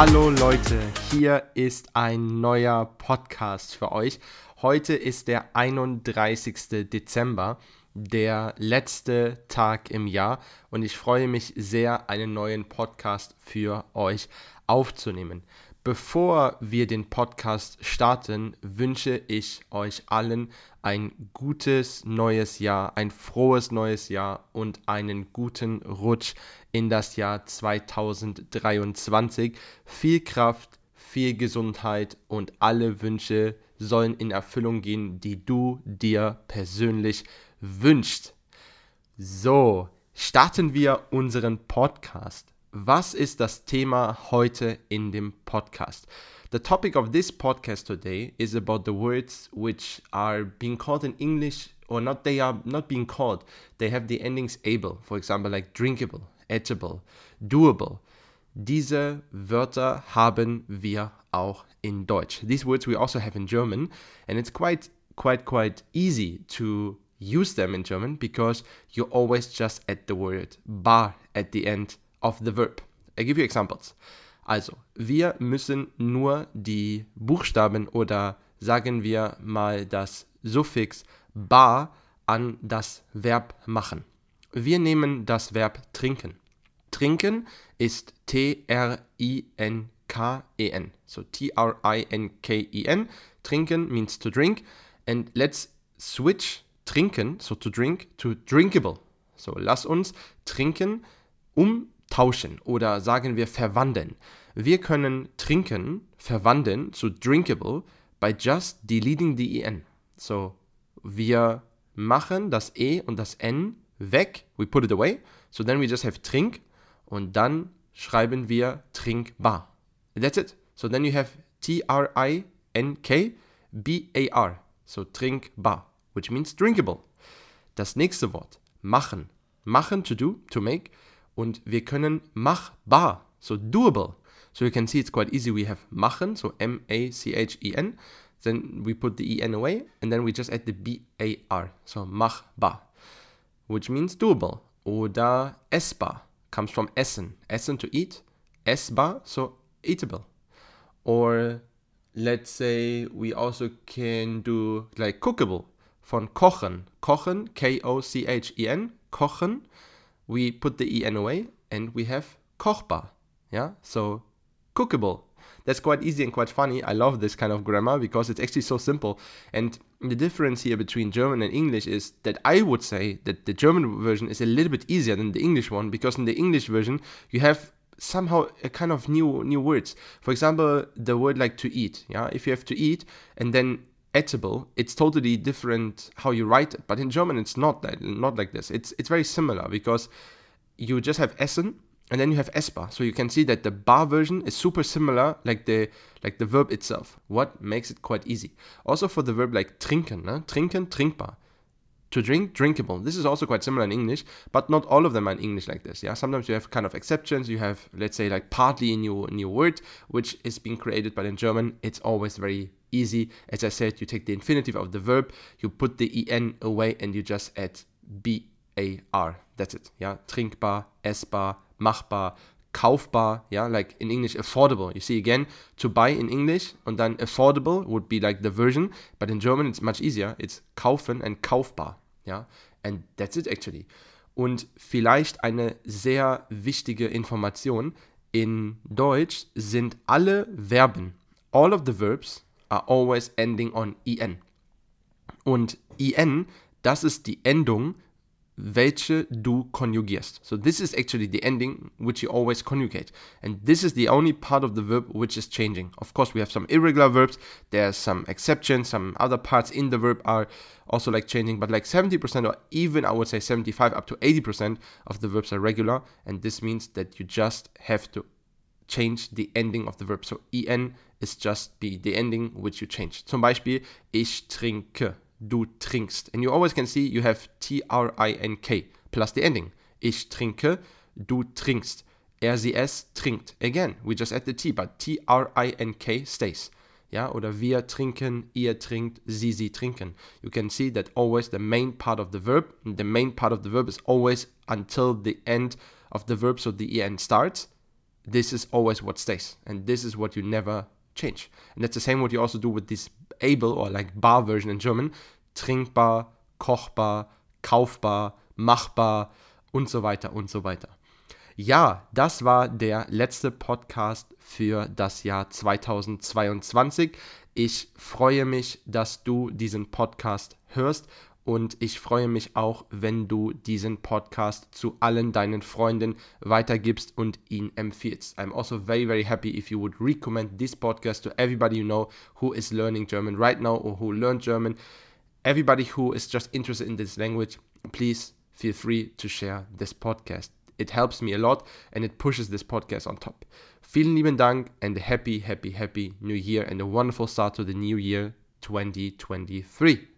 Hallo Leute, hier ist ein neuer Podcast für euch. Heute ist der 31. Dezember, der letzte Tag im Jahr und ich freue mich sehr, einen neuen Podcast für euch aufzunehmen. Bevor wir den Podcast starten, wünsche ich euch allen ein gutes neues Jahr, ein frohes neues Jahr und einen guten Rutsch in das Jahr 2023. Viel Kraft, viel Gesundheit und alle Wünsche sollen in Erfüllung gehen, die du dir persönlich wünschst. So, starten wir unseren Podcast. Was ist das Thema heute in dem Podcast? The topic of this podcast today is about the words which are being called in English or not they are not being called. They have the endings able, for example like drinkable, edible, doable. Diese Wörter haben wir auch in Deutsch. These words we also have in German and it's quite quite quite easy to use them in German because you always just add the word bar at the end of the verb. I give you examples. Also, wir müssen nur die Buchstaben oder sagen wir mal das Suffix bar an das Verb machen. Wir nehmen das Verb trinken. Trinken ist T-R-I-N-K-E-N. So T-R-I-N-K-E-N. Trinken means to drink. And let's switch trinken, so to drink, to drinkable. So lass uns trinken um tauschen oder sagen wir verwandeln. Wir können trinken verwandeln zu drinkable by just deleting the en. So, wir machen das e und das n weg, we put it away, so then we just have trink und dann schreiben wir trinkbar. That's it. So then you have T-R-I-N-K B-A-R. So trinkbar, which means drinkable. Das nächste Wort, machen. Machen, to do, to make. Und wir können machbar, so doable. So you can see it's quite easy. We have machen, so M-A-C-H-E-N. Then we put the E-N away, and then we just add the B-A-R, so machbar, which means doable. Oder essbar comes from essen, essen to eat, essbar, so eatable. Or let's say we also can do like cookable, von kochen, kochen, K-O-C-H-E-N, kochen, we put the en away and we have kochbar. Yeah, so cookable. That's quite easy and quite funny. I love this kind of grammar because it's actually so simple. And the difference here between German and English is that I would say that the German version is a little bit easier than the English one because in the English version you have somehow a kind of new new words. For example, the word like to eat. Yeah, if you have to eat and then edible, it's totally different how you write it. But in German, it's not that, not like this. It's it's very similar because you just have essen and then you have essbar. So you can see that the bar version is super similar, like the like the verb itself. What makes it quite easy. Also for the verb like trinken, ne? trinken, trinkbar. To drink, drinkable. This is also quite similar in English, but not all of them are in English like this. Yeah, sometimes you have kind of exceptions. You have, let's say, like partly a new new word which is being created, but in German it's always very easy. As I said, you take the infinitive of the verb, you put the en away, and you just add bar. That's it. Yeah, trinkbar, essbar, machbar, kaufbar. Yeah, like in English, affordable. You see again, to buy in English, and then affordable would be like the version, but in German it's much easier. It's kaufen and kaufbar. Yeah, and that's it actually. Und vielleicht eine sehr wichtige Information. In Deutsch sind alle Verben, all of the verbs, are always ending on en. Und en, das ist die Endung welche du konjugierst. So this is actually the ending which you always conjugate. And this is the only part of the verb which is changing. Of course, we have some irregular verbs. There's some exceptions. Some other parts in the verb are also like changing, but like 70% or even I would say 75 up to 80% of the verbs are regular. And this means that you just have to change the ending of the verb. So en is just the, the ending which you change. Zum Beispiel, ich trinke du trinkst. And you always can see you have T-R-I-N-K plus the ending. Ich trinke, du trinkst. Er, sie, es trinkt. Again, we just add the T, but T-R-I-N-K stays. Yeah, oder wir trinken, ihr trinkt, sie, sie trinken. You can see that always the main part of the verb, the main part of the verb is always until the end of the verb, so the en starts. This is always what stays, and this is what you never change. And that's the same what you also do with this able or like bar version in German. Trinkbar, kochbar, kaufbar, machbar und so weiter und so weiter. Ja, das war der letzte Podcast für das Jahr 2022. Ich freue mich, dass du diesen Podcast hörst und ich freue mich auch, wenn du diesen Podcast zu allen deinen Freunden weitergibst und ihn empfiehlst. I'm also very, very happy if you would recommend this podcast to everybody you know who is learning German right now or who learned German. Everybody who is just interested in this language, please feel free to share this podcast. It helps me a lot and it pushes this podcast on top. Vielen lieben Dank and a happy, happy, happy new year and a wonderful start to the new year 2023.